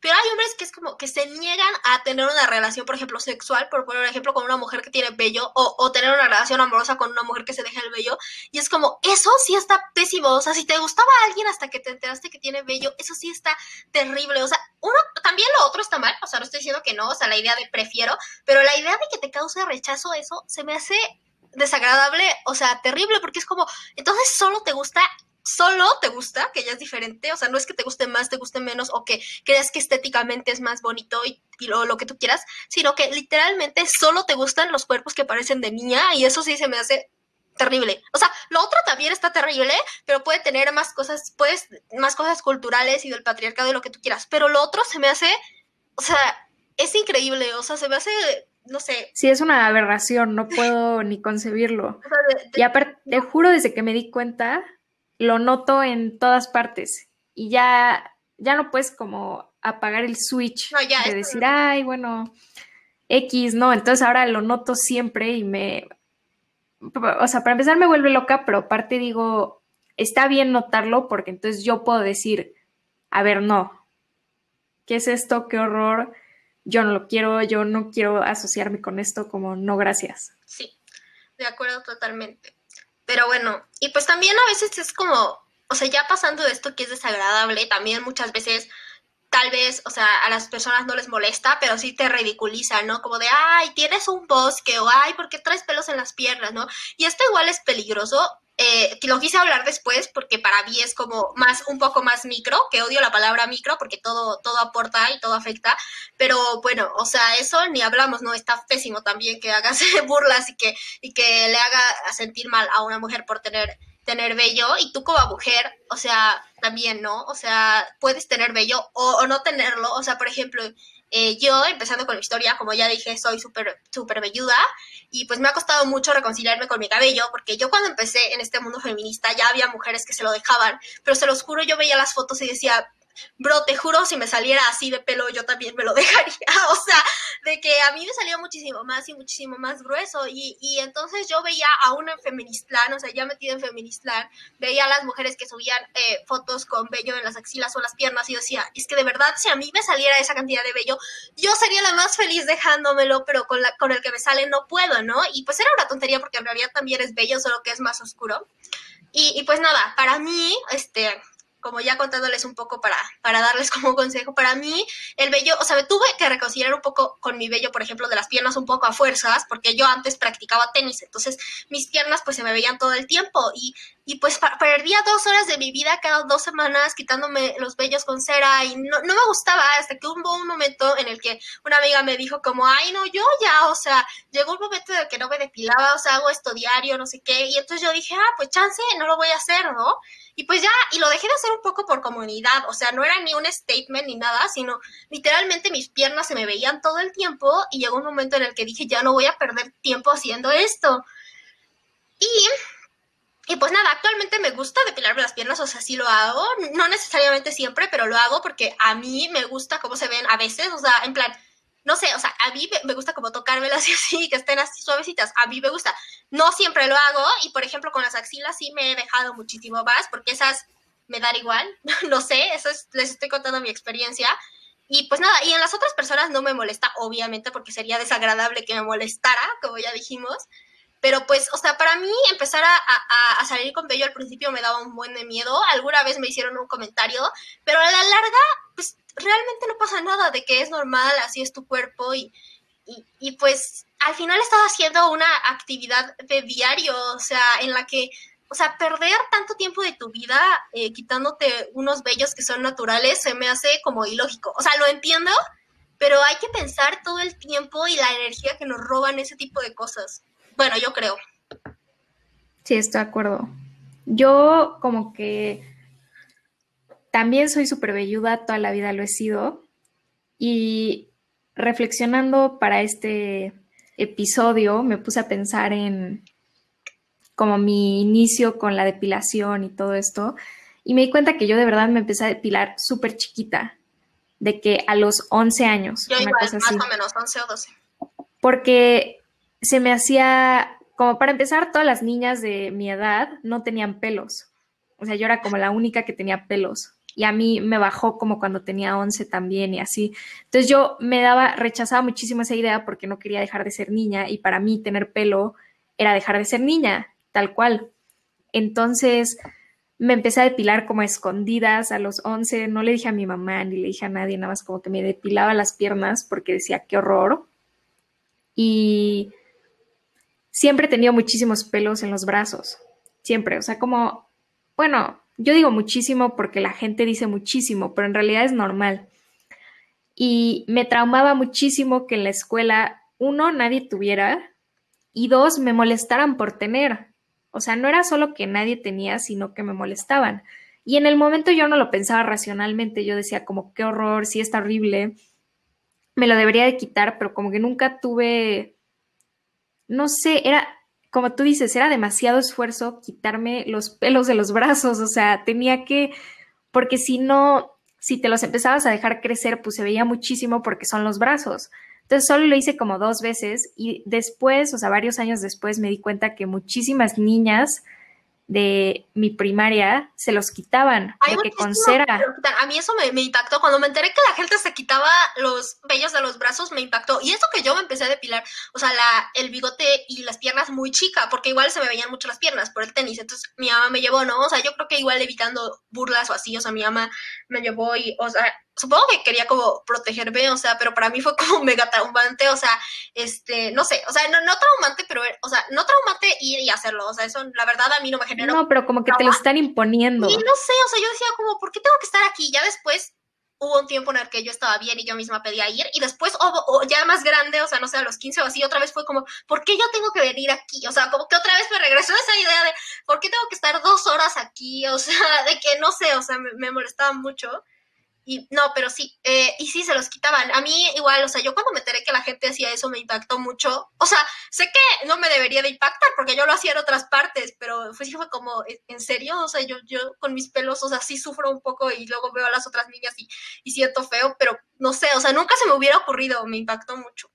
pero hay hombres que es como que se niegan a tener una relación, por ejemplo, sexual, por poner ejemplo, con una mujer que tiene vello, o, o, tener una relación amorosa con una mujer que se deja el vello, y es como, eso sí está pésimo, o sea, si te gustaba alguien hasta que te enteraste que tiene vello, eso sí está terrible, o sea, uno, también lo otro está mal, o sea, no estoy diciendo que no, o sea, la idea de prefiero, pero la idea de que te cause rechazo eso, se me hace desagradable, o sea, terrible, porque es como, entonces solo te gusta solo te gusta, que ya es diferente, o sea, no es que te guste más, te guste menos o que creas que estéticamente es más bonito y, lo, lo, que tú quieras, sino que literalmente solo te gustan los cuerpos que parecen de niña y eso sí se me hace terrible. O sea, lo otro también está terrible, pero puede tener más cosas, puedes, más cosas culturales y del patriarcado y lo que tú quieras, pero lo otro se me hace, o sea, es increíble, o sea, se me hace no sé. Sí, es una aberración, no puedo ni concebirlo. Y aparte, te juro, desde que me di cuenta, lo noto en todas partes y ya, ya no puedes como apagar el switch de decir, ay, bueno, X, no, entonces ahora lo noto siempre y me, o sea, para empezar me vuelve loca, pero aparte digo, está bien notarlo porque entonces yo puedo decir, a ver, no, ¿qué es esto? ¿Qué horror? Yo no lo quiero, yo no quiero asociarme con esto como no, gracias. Sí, de acuerdo totalmente. Pero bueno, y pues también a veces es como, o sea, ya pasando de esto que es desagradable, también muchas veces tal vez, o sea, a las personas no les molesta, pero sí te ridiculiza, ¿no? Como de, ay, tienes un bosque, o ay, ¿por qué traes pelos en las piernas, no? Y esto igual es peligroso, eh, lo quise hablar después porque para mí es como más, un poco más micro, que odio la palabra micro porque todo, todo aporta y todo afecta, pero bueno, o sea, eso ni hablamos, ¿no? Está pésimo también que hagas burlas y que, y que le haga sentir mal a una mujer por tener, tener vello y tú como mujer, o sea, también, ¿no? O sea, puedes tener vello o, o no tenerlo, o sea, por ejemplo, eh, yo, empezando con mi historia, como ya dije, soy súper, súper velluda y pues me ha costado mucho reconciliarme con mi cabello, porque yo cuando empecé en este mundo feminista ya había mujeres que se lo dejaban, pero se los juro, yo veía las fotos y decía, bro, te juro, si me saliera así de pelo, yo también me lo dejaría. O sea, de que a mí me salió muchísimo más y muchísimo más grueso. Y, y entonces yo veía a una en Feministlan, o sea, ya metida en Feministlan, veía a las mujeres que subían eh, fotos con vello en las axilas o las piernas y decía, es que de verdad, si a mí me saliera esa cantidad de vello, yo sería la más feliz dejándomelo, pero con, la, con el que me sale no puedo, ¿no? Y pues era una tontería porque en realidad también es bello, solo que es más oscuro. Y, y pues nada, para mí, este, como ya contándoles un poco para, para darles como consejo, para mí el vello, o sea, tuve que reconciliar un poco con mi vello, por ejemplo, de las piernas un poco a fuerzas, porque yo antes practicaba tenis, entonces mis piernas pues se me veían todo el tiempo y, y pues perdía dos horas de mi vida cada dos semanas quitándome los vellos con cera y no, no me gustaba hasta que hubo un momento en el que una amiga me dijo como, ay no, yo ya, o sea, llegó un momento en el que no me depilaba, o sea, hago esto diario, no sé qué, y entonces yo dije, ah, pues chance, no lo voy a hacer, ¿no? Y pues ya, y lo dejé de hacer un poco por comunidad, o sea, no era ni un statement ni nada, sino literalmente mis piernas se me veían todo el tiempo y llegó un momento en el que dije, ya no voy a perder tiempo haciendo esto. Y, y pues nada, actualmente me gusta depilarme las piernas, o sea, sí lo hago, no necesariamente siempre, pero lo hago porque a mí me gusta cómo se ven a veces, o sea, en plan, no sé, o sea, a mí me gusta como tocármelas así, que estén así suavecitas, a mí me gusta. No siempre lo hago y, por ejemplo, con las axilas sí me he dejado muchísimo más porque esas me dan igual, no sé, eso les estoy contando mi experiencia. Y pues nada, y en las otras personas no me molesta, obviamente, porque sería desagradable que me molestara, como ya dijimos. Pero pues, o sea, para mí empezar a, a, salir con vello al principio me daba un buen de miedo. Alguna vez me hicieron un comentario, pero a la larga, pues realmente no pasa nada de que es normal, así es tu cuerpo y, y, pues al final estás haciendo una actividad de diario, o sea, en la que, o sea, perder tanto tiempo de tu vida eh, quitándote unos vellos que son naturales se me hace como ilógico. O sea, lo entiendo, pero hay que pensar todo el tiempo y la energía que nos roban ese tipo de cosas. Bueno, yo creo. Sí, estoy de acuerdo. Yo como que también soy súper velluda, toda la vida lo he sido. Y reflexionando para este episodio, me puse a pensar en como mi inicio con la depilación y todo esto. Y me di cuenta que yo de verdad me empecé a depilar súper chiquita, de que a los 11 años. Yo igual, más o menos, 11 o 12. Porque se me hacía, como para empezar, todas las niñas de mi edad no tenían pelos. O sea, yo era como la única que tenía pelos. y a mí me bajó como cuando tenía 11 también y así. Entonces yo me daba, rechazaba muchísimo esa idea porque no quería dejar de ser niña y para mí tener pelo era dejar de ser niña, tal cual. Entonces me empecé a depilar como escondidas a los 11, no le dije a mi mamá ni le dije a nadie, nada más como que me depilaba las piernas porque decía, qué horror. Y siempre he tenido muchísimos pelos en los brazos, siempre, o sea, como, bueno, yo digo muchísimo porque la gente dice muchísimo, pero en realidad es normal. Y me traumaba muchísimo que en la escuela, uno, nadie tuviera y dos, me molestaran por tener. O sea, no era solo que nadie tenía, sino que me molestaban. Y en el momento yo no lo pensaba racionalmente, yo decía como, qué horror, sí está horrible, me lo debería de quitar, pero como que nunca tuve, no sé, era, como tú dices, era demasiado esfuerzo quitarme los pelos de los brazos, o sea, tenía que, porque si no, si te los empezabas a dejar crecer, pues se veía muchísimo porque son los brazos. Entonces solo lo hice como dos veces y después, o sea, varios años después me di cuenta que muchísimas niñas de mi primaria se los quitaban porque con cera. A mí eso me, impactó. Cuando me enteré que la gente se quitaba los vellos de los brazos, me impactó. Y eso que yo me empecé a depilar, o sea, la, el bigote y las piernas muy chica, porque igual se me veían mucho las piernas por el tenis. Entonces mi mamá me llevó, ¿no? O sea, yo creo que igual evitando burlas o así, o sea, mi mamá me llevó y, o sea, supongo que quería como protegerme, o sea, pero para mí fue como mega traumante, o sea, este, no sé, o sea, no, no traumante, pero, o sea, no traumante ir y hacerlo, o sea, eso la verdad a mí no me generó. No, pero como que te lo están imponiendo. Y no sé, o sea, yo decía como, ¿por qué tengo que estar aquí? Ya después hubo un tiempo en el que yo estaba bien y yo misma pedía ir, y después, o, ya más grande, o sea, no sé, a los 15 o así, otra vez fue como, ¿por qué yo tengo que venir aquí? O sea, como que otra vez me regresó esa idea de, ¿por qué tengo que estar dos horas aquí? O sea, de que no sé, o sea, me, me molestaba mucho. Y no, pero sí, eh, y sí, se los quitaban. A mí igual, o sea, yo cuando me enteré que la gente hacía eso me impactó mucho. O sea, sé que no me debería de impactar porque yo lo hacía en otras partes, pero fue, fue como, ¿en serio? O sea, yo, yo con mis pelos, o sea, sí sufro un poco y luego veo a las otras niñas y, y siento feo, pero no sé, o sea, nunca se me hubiera ocurrido, me impactó mucho.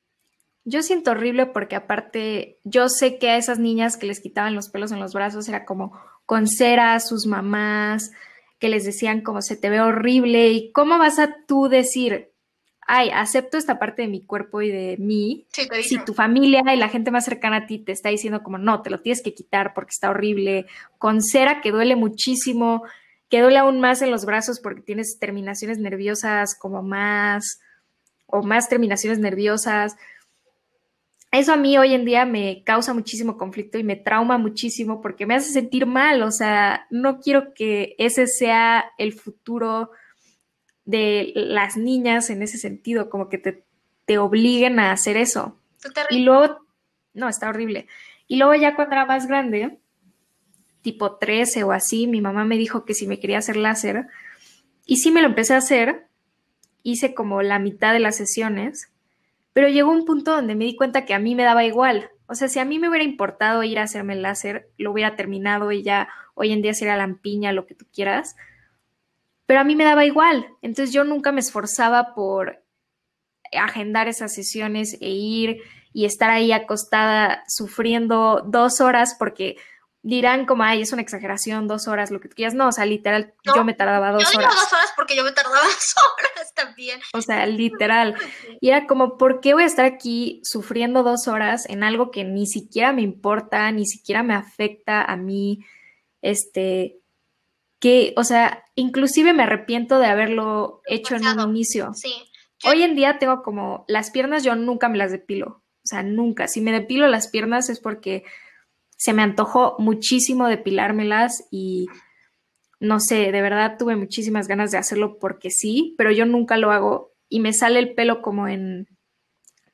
Yo siento horrible porque aparte, yo sé que a esas niñas que les quitaban los pelos en los brazos era como con cera, sus mamás, que les decían como se te ve horrible y cómo vas a tú decir, ay, acepto esta parte de mi cuerpo y de mí, si tu familia y la gente más cercana a ti te está diciendo como no, te lo tienes que quitar porque está horrible, con cera que duele muchísimo, que duele aún más en los brazos porque tienes terminaciones nerviosas como más o más terminaciones nerviosas, eso a mí hoy en día me causa muchísimo conflicto y me trauma muchísimo porque me hace sentir mal, o sea, no quiero que ese sea el futuro de las niñas en ese sentido, como que te, te obliguen a hacer eso. Y luego, no, está horrible. Y luego ya cuando era más grande, tipo 13 o así, mi mamá me dijo que si me quería hacer láser, y sí me lo empecé a hacer, hice como la mitad de las sesiones pero llegó un punto donde me di cuenta que a mí me daba igual. O sea, si a mí me hubiera importado ir a hacerme el láser, lo hubiera terminado y ya hoy en día sería lampiña, lo que tú quieras. Pero a mí me daba igual. Entonces yo nunca me esforzaba por agendar esas sesiones e ir y estar ahí acostada sufriendo dos horas porque dirán como, ay, es una exageración, dos horas, lo que tú quieras. No, o sea, literal, yo me tardaba dos yo horas. dos horas porque yo me tardaba dos horas también. O sea, literal. Y era como, ¿por qué voy a estar aquí sufriendo dos horas en algo que ni siquiera me importa, ni siquiera me afecta a mí? Este, que, o sea, inclusive me arrepiento de haberlo hecho en un inicio. Sí. Hoy en día tengo como, las piernas yo nunca me las depilo. O sea, nunca. Si me depilo las piernas es porque se me antojó muchísimo depilármelas y no sé, de verdad tuve muchísimas ganas de hacerlo porque sí, pero yo nunca lo hago y me sale el pelo como en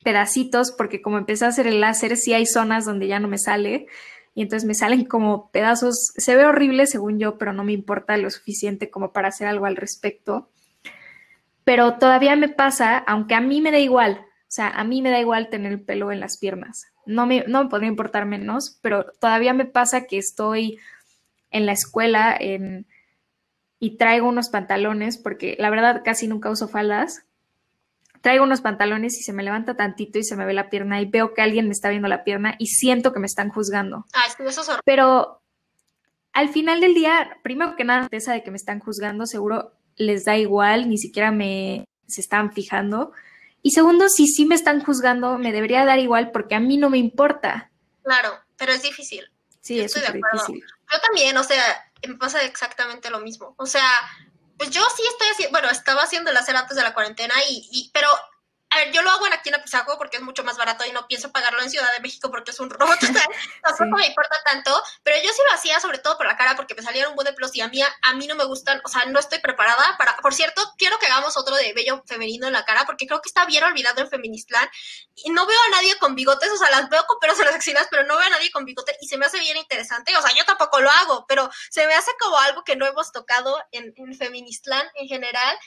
pedacitos porque como empecé a hacer el láser, sí hay zonas donde ya no me sale y entonces me salen como pedazos, se ve horrible según yo, pero no me importa lo suficiente como para hacer algo al respecto. Pero todavía me pasa, aunque a mí me da igual, o sea, a mí me da igual tener el pelo en las piernas no me, no podría importar menos, pero todavía me pasa que estoy en la escuela y traigo unos pantalones, porque la verdad casi nunca uso faldas. Traigo unos pantalones y se me levanta tantito y se me ve la pierna y veo que alguien me está viendo la pierna y siento que me están juzgando. Ah, es que eso Pero al final del día, primero que nada, esa de que me están juzgando, seguro les da igual, ni siquiera me se están fijando. Y segundo, si sí me están juzgando, me debería dar igual porque a mí no me importa. Claro, pero es difícil. Sí, es difícil. Yo también, o sea, me pasa exactamente lo mismo. O sea, pues yo sí estoy haciendo, bueno, estaba haciendo el hacer antes de la cuarentena y, y pero yo en Apizaco porque es mucho más barato y no pienso pagarlo en Ciudad de México porque es un robot. Tampoco me importa tanto, pero yo sí lo hacía sobre todo por la cara porque me salieron un buen de plus y a mí, a mí no me gustan, o sea, no estoy preparada para. Por cierto, quiero que hagamos otro de bello femenino en la cara porque creo que está bien olvidado en Feministland y no veo a nadie con bigotes, o sea, las veo con pelos en las axilas, pero no veo a nadie con bigote y se me hace bien interesante. O sea, yo tampoco lo hago, pero se me hace como algo que no hemos tocado en, en Feministland en general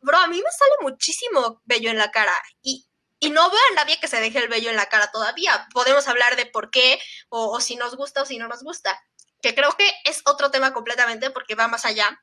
bro, a mí me sale muchísimo vello en la cara y, y no veo a nadie que se deje el vello en la cara todavía. Podemos hablar de por qué o, o si nos gusta o si no nos gusta, que creo que es otro tema completamente porque va más allá.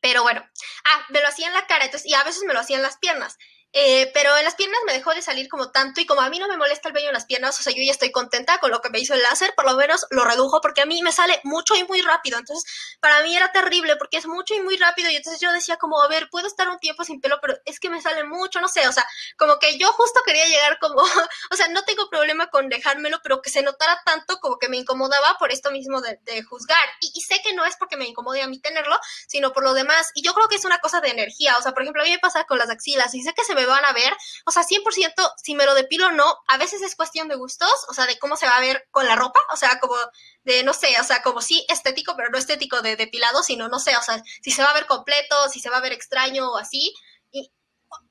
Pero bueno, ah, me lo hacía en la cara, entonces, y a veces me lo hacía en las piernas. Eh, pero en las piernas me dejó de salir como tanto y como a mí no me molesta el vello en las piernas, o sea, yo ya estoy contenta con lo que me hizo el láser, por lo menos lo redujo porque a mí me sale mucho y muy rápido, entonces para mí era terrible porque es mucho y muy rápido y entonces yo decía como, a ver, puedo estar un tiempo sin pelo, pero es que me sale mucho, no sé, o sea, como que yo justo quería llegar como, o sea, no tengo problema con dejármelo, pero que se notara tanto como que me incomodaba por esto mismo de, juzgar. Y, sé que no es porque me incomode a mí tenerlo, sino por lo demás. Y yo creo que es una cosa de energía, o sea, por ejemplo, a mí me pasa con las axilas y sé que se me van a ver, o sea, 100% si me lo depilo o no, a veces es cuestión de gustos, o sea, de cómo se va a ver con la ropa, o sea, como de, no sé, o sea, como sí estético, pero no estético de depilado, sino, no sé, o sea, si se va a ver completo, si se va a ver extraño o así,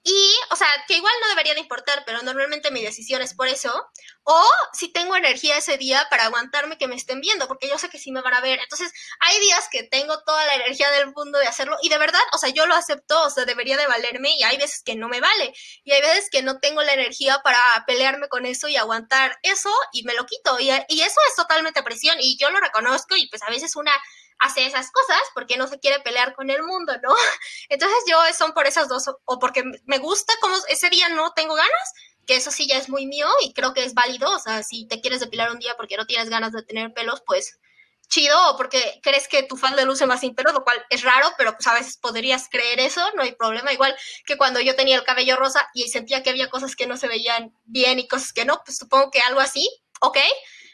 y, o sea, que igual no debería de importar, pero normalmente mi decisión es por eso. O si tengo energía ese día para aguantarme que me estén viendo, porque yo sé que sí me van a ver. Entonces, hay días que tengo toda la energía del mundo de hacerlo y de verdad, o sea, yo lo acepto, o sea, debería de valerme y hay veces que no me vale. Y hay veces que no tengo la energía para pelearme con eso y aguantar eso y me lo quito. Y, y eso es totalmente presión y yo lo reconozco y pues a veces una hace esas cosas porque no se quiere pelear con el mundo, ¿no? Entonces yo son por esas dos, o porque me gusta como ese día no tengo ganas, que eso sí ya es muy mío y creo que es válido, o sea, si te quieres depilar un día porque no tienes ganas de tener pelos, pues chido, o porque crees que tu fan de luce más sin pelos, lo cual es raro, pero pues a veces podrías creer eso, no hay problema, igual que cuando yo tenía el cabello rosa y sentía que había cosas que no se veían bien y cosas que no, pues supongo que algo así, ¿ok?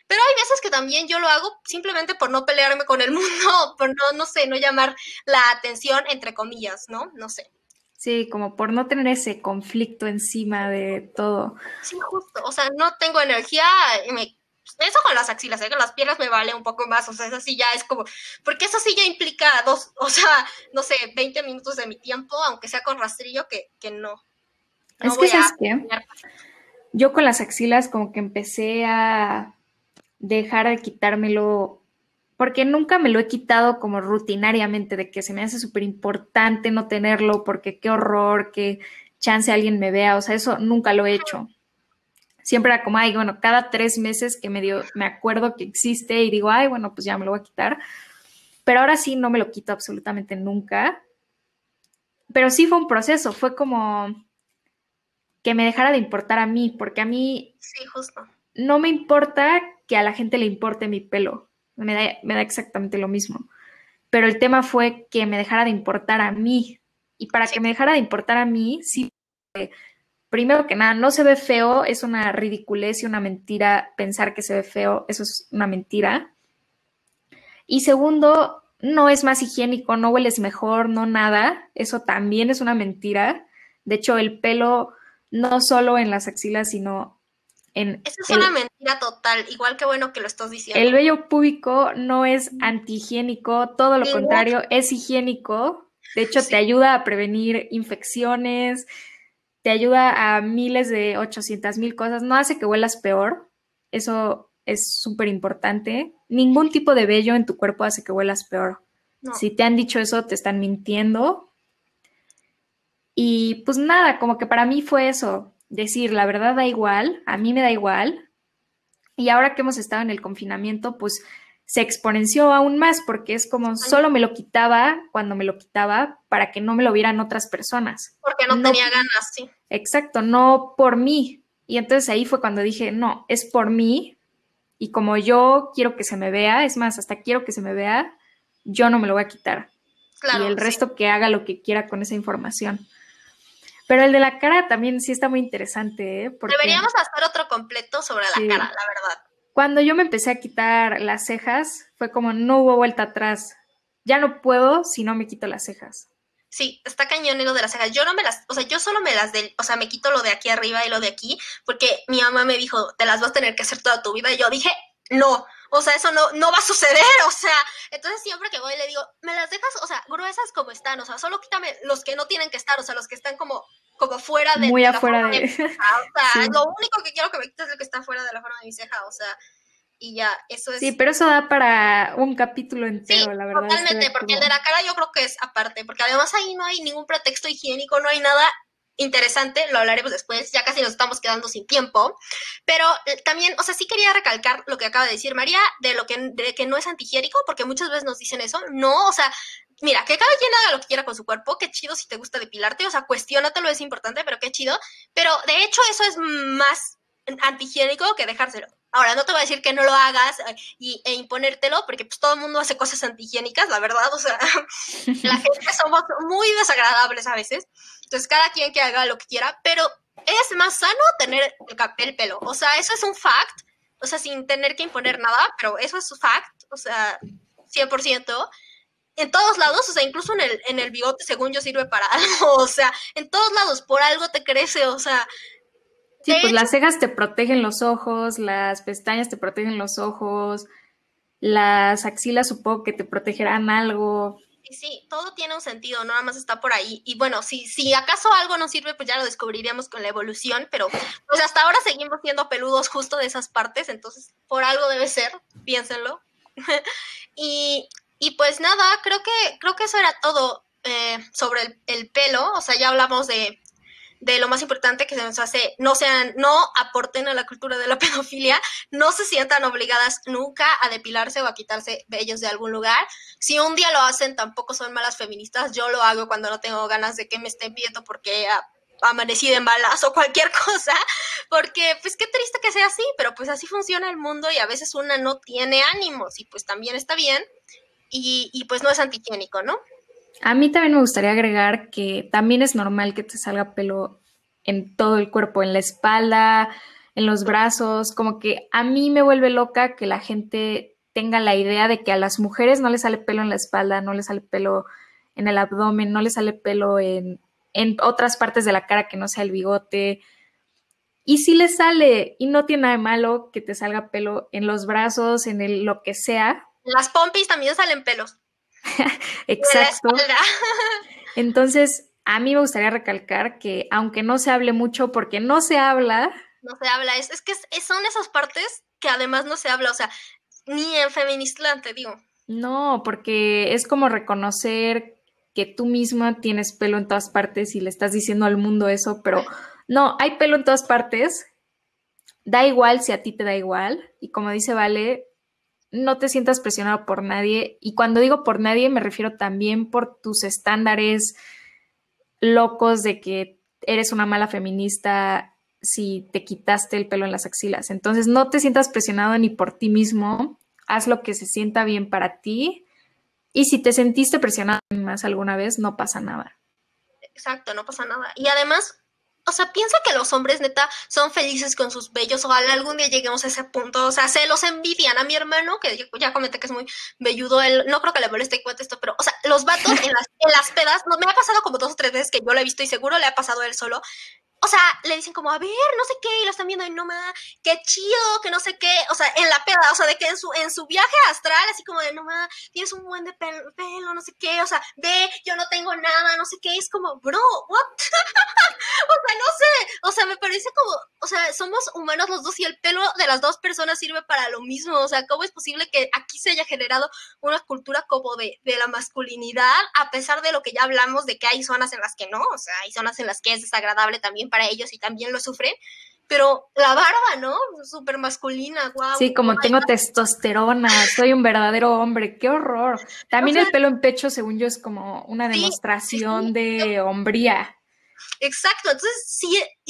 Pero hay veces que también yo lo hago simplemente por no pelearme con el mundo, por no, no sé, no llamar la atención, entre comillas, ¿no? No sé. Sí, como por no tener ese conflicto encima de todo. Sí, justo. O sea, no tengo energía, me eso con las axilas, ¿eh? con las piernas me vale un poco más, o sea, eso sí ya es como, porque eso sí ya implica dos, o sea, no sé, 20 minutos de mi tiempo, aunque sea con rastrillo, que, que no. es que, ¿sabes qué? Yo con las axilas como que empecé a dejar de quitármelo, porque nunca me lo he quitado como rutinariamente, de que se me hace súper importante no tenerlo, porque qué horror, que chance alguien me vea, o sea, eso nunca lo he hecho. Siempre era como, ay, bueno, cada tres meses que me dio, me acuerdo que existe y digo, ay, bueno, pues ya me lo voy a quitar. Pero ahora sí no me lo quito absolutamente nunca. Pero sí fue un proceso, fue como que me dejara de importar a mí, porque a mí... Sí, justo. No me importa que a la gente le importe mi pelo. Me da, me da exactamente lo mismo. Pero el tema fue que me dejara de importar a mí. Y para que me dejara de importar a mí, sí, primero que nada, no se ve feo, es una ridiculez y una mentira pensar que se ve feo, eso es una mentira. Y segundo, no es más higiénico, no hueles mejor, no nada, eso también es una mentira. De hecho, el pelo no solo en las axilas, sino eso es una mentira total, igual que bueno que lo estás diciendo. El vello púbico no es antihigiénico, todo lo contrario, es higiénico. De hecho, te ayuda a prevenir infecciones, te ayuda a miles de 800 mil cosas, no hace que huelas peor. Eso es súper importante. Ningún tipo de vello en tu cuerpo hace que huelas peor. Si te han dicho eso, te están mintiendo. Y pues nada, como que para mí fue eso decir, la verdad da igual, a mí me da igual. Y ahora que hemos estado en el confinamiento, pues se exponenció aún más porque es como solo me lo quitaba cuando me lo quitaba para que no me lo vieran otras personas. Porque no, tenía ganas, sí. Exacto, no por mí. Y entonces ahí fue cuando dije, no, es por mí. Y como yo quiero que se me vea, es más, hasta quiero que se me vea, yo no me lo voy a quitar. y el resto que haga lo que quiera con esa información. Pero el de la cara también sí está muy interesante, ¿eh? Deberíamos hacer otro completo sobre la cara, la verdad. Cuando yo me empecé a quitar las cejas, fue como no hubo vuelta atrás. Ya no puedo si no me quito las cejas. Sí, está cañón lo de las cejas. Yo no me las, o sea, yo solo me las del, o sea, me quito lo de aquí arriba y lo de aquí, porque mi mamá me dijo, te las vas a tener que hacer toda tu vida. Y yo dije, no, o sea, eso no, no va a suceder, o sea, entonces siempre que voy le digo, me las dejas, o sea, gruesas como están, o sea, solo quítame los que no tienen que estar, o sea, los que están como, como fuera de... Muy afuera de... o sea, lo único que quiero que me quites es lo que está fuera de la forma de mi ceja, o sea, y ya, eso es... Sí, pero eso da para un capítulo entero, la verdad. Totalmente, porque el de la cara yo creo que es aparte, porque además ahí no hay ningún pretexto higiénico, no hay nada interesante, lo hablaremos después, ya casi nos estamos quedando sin tiempo, pero eh, también, o sea, sí quería recalcar lo que acaba de decir María, de lo que, de que no es antihigiénico, porque muchas veces nos dicen eso, no, o sea, mira, que cada quien haga lo que quiera con su cuerpo, qué chido si te gusta depilarte, o sea, cuestionatelo, es importante, pero qué chido, pero de hecho eso es más antihigiénico que dejárselo. Ahora, no te voy a decir que no lo hagas eh, y, e imponértelo, porque pues todo el mundo hace cosas antihigiénicas, la verdad, o sea, la gente somos muy desagradables a veces. Entonces, cada quien que haga lo que quiera, pero es más sano tener el, pelo. O sea, eso es un fact, o sea, sin tener que imponer nada, pero eso es un fact, o sea, 100%. En todos lados, o sea, incluso en el, en el bigote, según yo, sirve para algo, o sea, en todos lados, por algo te crece, o sea, Sí, pues las cejas te protegen los ojos, las pestañas te protegen los ojos, las axilas supongo que te protegerán algo. Sí, sí, todo tiene un sentido, nada más está por ahí. Y bueno, si, si acaso algo no sirve, pues ya lo descubriríamos con la evolución, pero pues hasta ahora seguimos siendo peludos justo de esas partes, entonces por algo debe ser, piénsenlo. y, y, pues nada, creo que, creo que eso era todo eh, sobre el, el, pelo, o sea, ya hablamos de, de lo más importante que se nos hace, no sean, no aporten a la cultura de la pedofilia, no se sientan obligadas nunca a depilarse o a quitarse vellos de algún lugar. Si un día lo hacen, tampoco son malas feministas. Yo lo hago cuando no tengo ganas de que me estén viendo porque amanecí de malas o cualquier cosa, porque pues qué triste que sea así, pero pues así funciona el mundo y a veces una no tiene ánimos y pues también está bien y, y pues no es antihigiénico, ¿no? A mí también me gustaría agregar que también es normal que te salga pelo en todo el cuerpo, en la espalda, en los brazos, como que a mí me vuelve loca que la gente tenga la idea de que a las mujeres no les sale pelo en la espalda, no les sale pelo en el abdomen, no les sale pelo en, en otras partes de la cara que no sea el bigote. Y si les sale, y no tiene nada de malo que te salga pelo en los brazos, en lo que sea. Las pompis también salen pelos. Exacto. Entonces, a mí me gustaría recalcar que aunque no se hable mucho, porque no se habla. No se habla, es, es que son esas partes que además no se habla, o sea, ni en Feministland, te digo. No, porque es como reconocer que tú misma tienes pelo en todas partes y le estás diciendo al mundo eso, pero no, hay pelo en todas partes. Da igual si a ti te da igual. Y como dice Vale, no te sientas presionado por nadie. Y cuando digo por nadie, me refiero también por tus estándares locos de que eres una mala feminista si te quitaste el pelo en las axilas. Entonces, no te sientas presionado ni por ti mismo. Haz lo que se sienta bien para ti. Y si te sentiste presionado más alguna vez, no pasa nada. Exacto, no pasa nada. Y además, o sea, piensa que los hombres neta son felices con sus bellos, ojalá algún día lleguemos a ese punto, o sea, se los envidian a mi hermano, que ya comenté que es muy velludo, él, no creo que le moleste cuente esto, pero, o sea, los vatos en las, en las pedas, no, me ha pasado como dos o tres veces que yo lo he visto y seguro le ha pasado a él solo, o sea, le dicen como, a ver, no sé qué, y lo están viendo y no qué chido, que no sé qué, o sea, en la peda, o sea, de que en su, en su viaje astral, así como de, no tienes un buen de pelo, no sé qué, o sea, ve, yo no tengo nada, no sé qué, es como, bro, what? o sea, no sé, o sea, me parece como, o sea, somos humanos los dos y el pelo de las dos personas sirve para lo mismo, o sea, ¿cómo es posible que aquí se haya generado una cultura como de, de la masculinidad, a pesar de lo que ya hablamos de que hay zonas en las que no, o sea, hay zonas en las que es desagradable también para ellos y también lo sufren, pero la barba, ¿no? Súper masculina, guau. Sí, como tengo testosterona, soy un verdadero hombre, qué horror. También el pelo en pecho, según yo, es como una demostración de hombría. Exacto, entonces si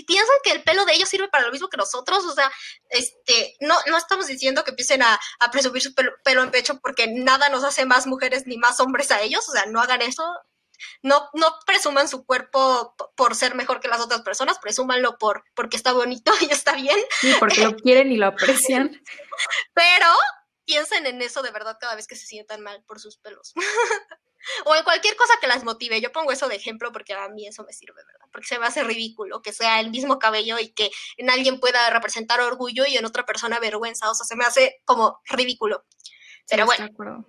piensan que el pelo de ellos sirve para lo mismo que nosotros, o sea, este, no, no estamos diciendo que empiecen a, presumir su pelo, pelo, en pecho porque nada nos hace más mujeres ni más hombres a ellos, o sea, no hagan eso, no, no presuman su cuerpo por ser mejor que las otras personas, presúmanlo por, porque está bonito y está bien. Sí, porque lo quieren y lo aprecian. Pero piensen en eso de verdad cada vez que se sientan mal por sus pelos. o en cualquier cosa que las motive. Yo pongo eso de ejemplo porque a mí eso me sirve, ¿verdad? Porque se me hace ridículo que sea el mismo cabello y que en alguien pueda representar orgullo y en otra persona vergüenza. O sea, se me hace como ridículo. Pero bueno.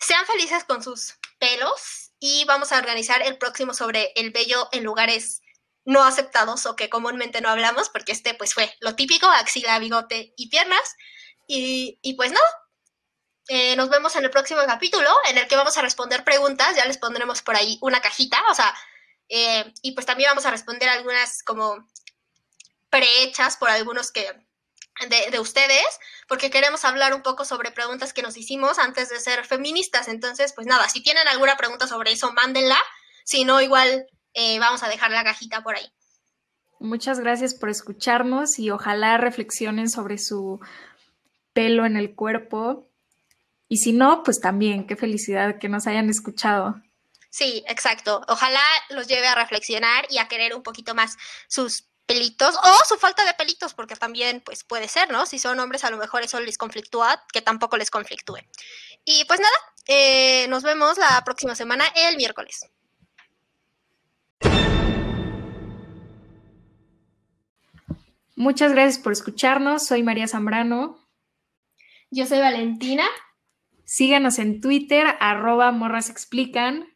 Sean felices con sus pelos y vamos a organizar el próximo sobre el vello en lugares no aceptados o que comúnmente no hablamos, porque este pues fue lo típico, axila, bigote y piernas. Y, y pues no, eh, nos vemos en el próximo capítulo en el que vamos a responder preguntas, ya les pondremos por ahí una cajita, o sea, eh, y pues también vamos a responder algunas como prehechas por algunos que de, de, ustedes, porque queremos hablar un poco sobre preguntas que nos hicimos antes de ser feministas. Entonces, pues nada, si tienen alguna pregunta sobre eso, mándenla. Si no, igual eh, vamos a dejar la cajita por ahí. Muchas gracias por escucharnos y ojalá reflexionen sobre su pelo en el cuerpo. Y si no, pues también, qué felicidad que nos hayan escuchado. Sí, exacto. Ojalá los lleve a reflexionar y a querer un poquito más sus pelitos o su falta de pelitos, porque también pues puede ser, ¿no? Si son hombres a lo mejor eso les conflictúa, que tampoco les conflictúe. Y pues nada, eh, nos vemos la próxima semana el miércoles. Muchas gracias por escucharnos. Soy María Zambrano. Yo soy Valentina. Síganos en Twitter, arroba morras explican.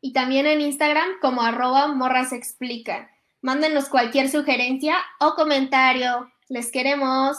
Y también en Instagram como arroba morras explican. Mándenos cualquier sugerencia o comentario. Les queremos.